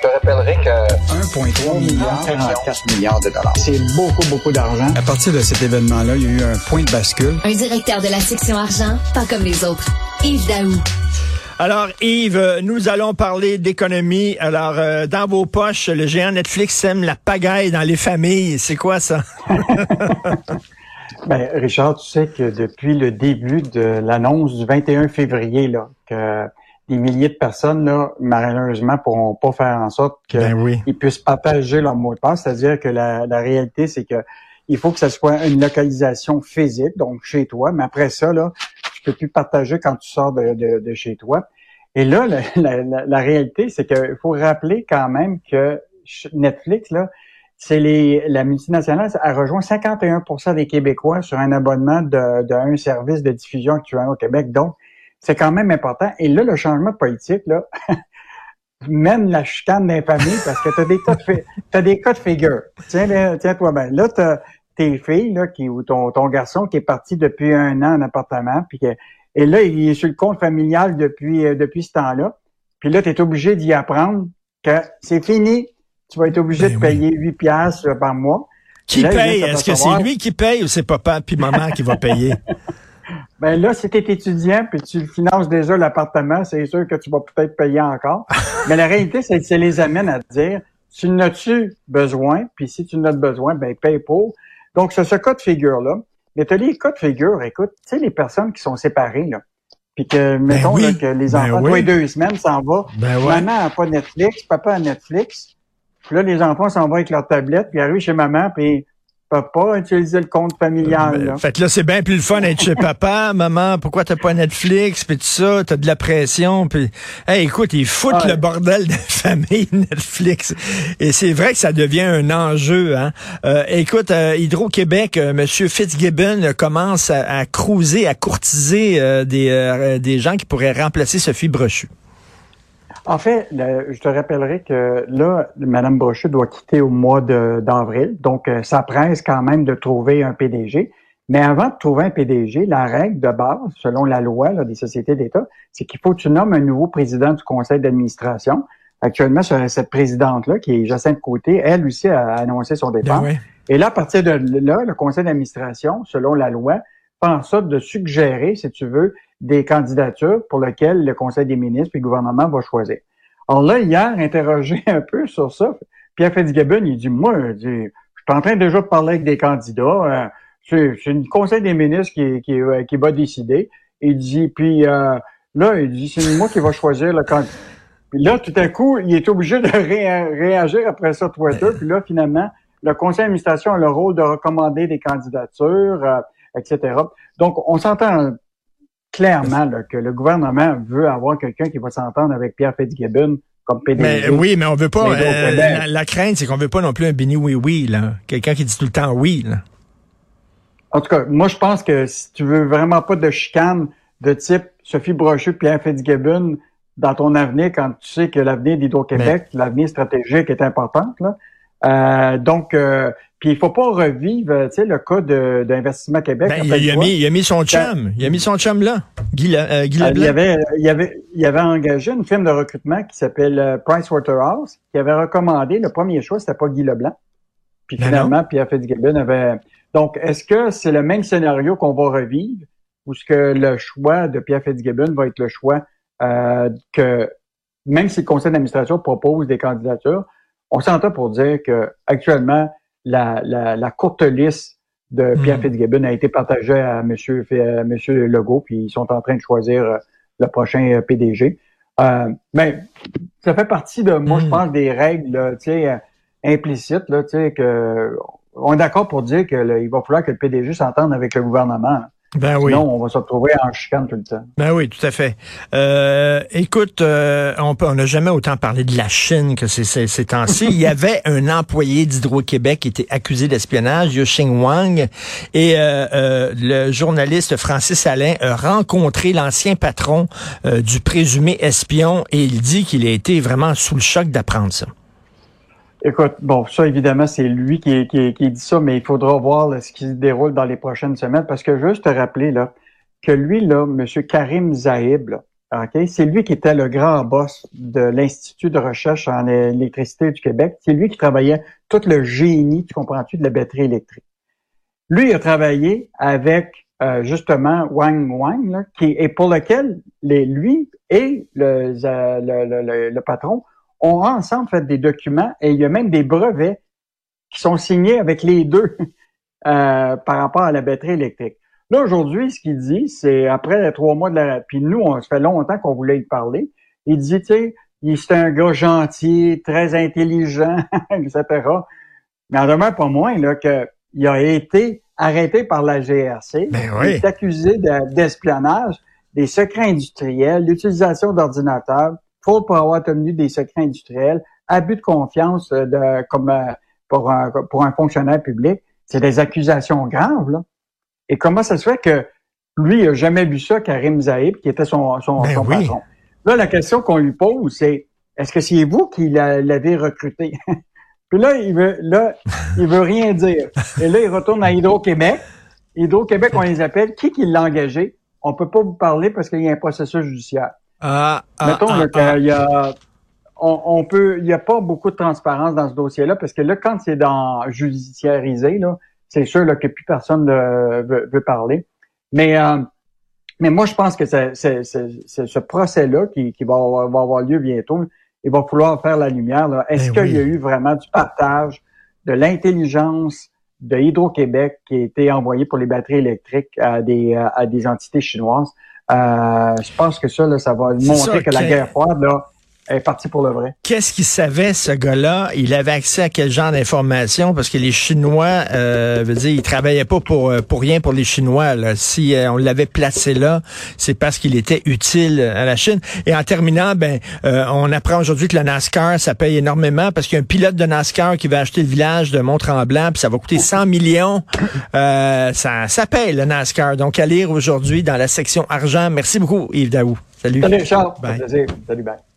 Je te rappellerai que 1,3 milliard, 44 milliards de dollars. C'est beaucoup, beaucoup d'argent. À partir de cet événement-là, il y a eu un point de bascule. Un directeur de la section argent, pas comme les autres. Yves Daou. Alors, Yves, nous allons parler d'économie. Alors, euh, dans vos poches, le géant Netflix aime la pagaille dans les familles. C'est quoi ça? ben, Richard, tu sais que depuis le début de l'annonce du 21 février, là, que des milliers de personnes, là, malheureusement, pourront pas faire en sorte qu'ils ben puissent partager leur mot de passe. C'est-à-dire que la, réalité, c'est que il faut que ce soit une localisation physique, donc chez toi, mais après ça, là, tu peux plus partager quand tu sors de, de, chez toi. Et là, la, la, réalité, c'est qu'il faut rappeler quand même que Netflix, là, c'est les la multinationale a rejoint 51% des Québécois sur un abonnement de, de un service de diffusion actuel au Québec. Donc, c'est quand même important. Et là, le changement politique, là, mène la chicane d'infamie parce que tu as des cas de t'as des cas de figure. Tiens, tiens toi ben là tu tes filles là qui ou ton, ton garçon qui est parti depuis un an en appartement puis que, et là il est sur le compte familial depuis euh, depuis ce temps-là. Puis là tu es obligé d'y apprendre que c'est fini, tu vas être obligé ben de payer 8 piastres par mois. Qui paye? Est-ce que c'est lui qui paye ou c'est papa puis maman qui va payer? Ben là, si tu es étudiant puis tu finances déjà l'appartement, c'est sûr que tu vas peut-être payer encore. Mais la réalité, c'est que ça les amène à dire, tu n'as-tu besoin, puis si tu n'as besoin, ben paye pour. Donc, c'est ce cas de figure-là. Mais tu as les cas de figure, écoute, tu sais, les personnes qui sont séparées, là, puis que, ben mettons que les ben enfants, oui. deux semaines, s'en va. Ben maman n'a pas Netflix, papa a Netflix. Puis là, les enfants s'en vont avec leur tablette, puis arrivent chez maman, puis pas utiliser le compte familial. Là. Fait que là, c'est bien plus le fun d'être chez papa, maman, pourquoi t'as pas Netflix, puis tout ça, t'as de la pression, puis hey, écoute, ils foutent le bordel de famille Netflix. Et c'est vrai que ça devient un enjeu. Hein? Euh, écoute, euh, Hydro-Québec, euh, Monsieur Fitzgibbon commence à, à cruiser, à courtiser des, des gens qui pourraient remplacer Sophie Brochu. En fait, je te rappellerai que là, Mme Brochu doit quitter au mois d'avril, donc euh, ça presse quand même de trouver un PDG. Mais avant de trouver un PDG, la règle de base, selon la loi des sociétés d'État, c'est qu'il faut que tu nommes un nouveau président du conseil d'administration. Actuellement, cette présidente-là, qui est Jacinthe Côté, elle aussi a annoncé son départ. Ben Et là, à partir de là, le conseil d'administration, selon la loi, fait en sorte de suggérer, si tu veux, des candidatures pour lesquelles le Conseil des ministres et le gouvernement va choisir. Alors là, hier, interrogé un peu sur ça, Pierre Fitzgibbon, il dit, moi, je suis en train déjà de parler avec des candidats. Euh, c'est le Conseil des ministres qui, qui, euh, qui va décider. Il dit, puis euh, là, il dit, c'est moi qui va choisir le candidat. Puis là, tout à coup, il est obligé de réagir après ça Twitter. Puis là, finalement, le conseil d'administration a le rôle de recommander des candidatures, etc. Donc, on s'entend clairement que le gouvernement veut avoir quelqu'un qui va s'entendre avec Pierre Fitzgibbon comme PDG. Mais, oui, mais on veut pas. Euh, la, crainte, c'est qu'on veut pas non plus un béni oui oui là, quelqu'un qui dit tout le temps oui là. En tout cas, moi je pense que si tu veux vraiment pas de chicane de type Sophie Brochu, Pierre Fitzgibbon dans ton avenir, quand tu sais que l'avenir d'Hydro-Québec, l'avenir stratégique est important, là. Euh, donc, euh, puis il faut pas revivre, tu sais, le cas d'Investissement Québec. Ben, il, a mis, il a mis son chum. Il a mis son chum là. Guy, euh, Guy euh, il, avait, il, avait, il avait engagé une firme de recrutement qui s'appelle euh, Pricewaterhouse, qui avait recommandé, le premier choix, c'était pas Guy Leblanc. Puis ben finalement, Pierre Fitzgibbon avait... Donc, est-ce que c'est le même scénario qu'on va revivre ou est-ce que le choix de Pierre Fitzgibbon va être le choix euh, que, même si le conseil d'administration propose des candidatures, on s'entend pour dire que actuellement la, la, la courte liste de Pierre hmm. Fitzgibbon a été partagée à Monsieur à Monsieur Legault, puis ils sont en train de choisir euh, le prochain euh, PDG. Euh, mais ça fait partie de, moi, je hmm. pense, des règles, tu sais, implicites, là, tu sais, que on est d'accord pour dire qu'il va falloir que le PDG s'entende avec le gouvernement. Ben oui. Sinon, on va se retrouver en chicane tout le temps. Ben oui, tout à fait. Euh, écoute, euh, on n'a jamais autant parlé de la Chine que ces, ces, temps-ci. Il y avait un employé d'Hydro-Québec qui était accusé d'espionnage, Yuxing Wang, et euh, euh, le journaliste Francis Alain a rencontré l'ancien patron euh, du présumé espion et il dit qu'il a été vraiment sous le choc d'apprendre ça. Écoute, bon, ça évidemment, c'est lui qui, qui, qui, dit ça, mais il faudra voir ce qui se déroule dans les prochaines semaines, parce que juste te rappeler là, que lui, là, M. Karim Zahib, OK? C'est lui qui était le grand boss de l'Institut de recherche en électricité du Québec. C'est lui qui travaillait tout le génie, tu comprends-tu, de la batterie électrique. Lui, il a travaillé avec euh, justement Wang Wang, là, qui et pour lequel lui et le, le, le, patron ont ensemble fait des documents et il y a même des brevets qui sont signés avec les deux euh, par rapport à la batterie électrique. Là, aujourd'hui, ce qu'il dit, c'est après les trois mois de la... Puis nous, on, ça fait longtemps qu'on voulait y parler. Il dit, tu sais, c'est un gars gentil, très intelligent, etc. Mais en demeure pas moins là, qu'il a été arrêté par la GRC. Ben il est accusé d'espionnage, des secrets industriels, l'utilisation d'ordinateurs, pour avoir tenu des secrets industriels, abus de confiance euh, de, comme euh, pour un, pour un fonctionnaire public. C'est des accusations graves, là. Et comment ça se fait que lui, il a jamais vu ça, Karim Zaïb, qui était son, son, ben patron? Là, la question qu'on lui pose, c'est est-ce que c'est vous qui l'avez recruté? Puis là, il veut, là, il veut rien dire. Et là, il retourne à Hydro-Québec. Hydro-Québec, on les appelle. Qui qui l'a engagé? On peut pas vous parler parce qu'il y a un processus judiciaire. Ah, ah Mettons ah, qu'il ah. y a, on, on, peut, il y a pas beaucoup de transparence dans ce dossier-là parce que là, quand c'est dans judiciarisé, là, c'est sûr là, que plus personne ne veut, veut parler. Mais, euh, mais moi, je pense que c'est, ce procès-là qui, qui va, avoir, va avoir lieu bientôt, il va falloir faire la lumière. Est-ce ben qu'il y a eu vraiment du partage de l'intelligence de Hydro-Québec qui a été envoyé pour les batteries électriques à des, à des entités chinoises? Euh, je pense que ça, là, ça va montrer que la guerre froide, là, est parti pour le vrai. Qu'est-ce qu'il savait, ce gars-là? Il avait accès à quel genre d'informations? Parce que les Chinois, euh, veut dire, il travaillait pas pour, euh, pour rien pour les Chinois. Là. Si euh, on l'avait placé là, c'est parce qu'il était utile à la Chine. Et en terminant, ben, euh, on apprend aujourd'hui que le NASCAR, ça paye énormément parce qu'il y a un pilote de NASCAR qui va acheter le village de Mont-Tremblant, puis ça va coûter 100 millions. ça, ça paye, le NASCAR. Donc, à lire aujourd'hui dans la section argent. Merci beaucoup, Yves Daou. Salut. Salut, Charles. Salut, bye.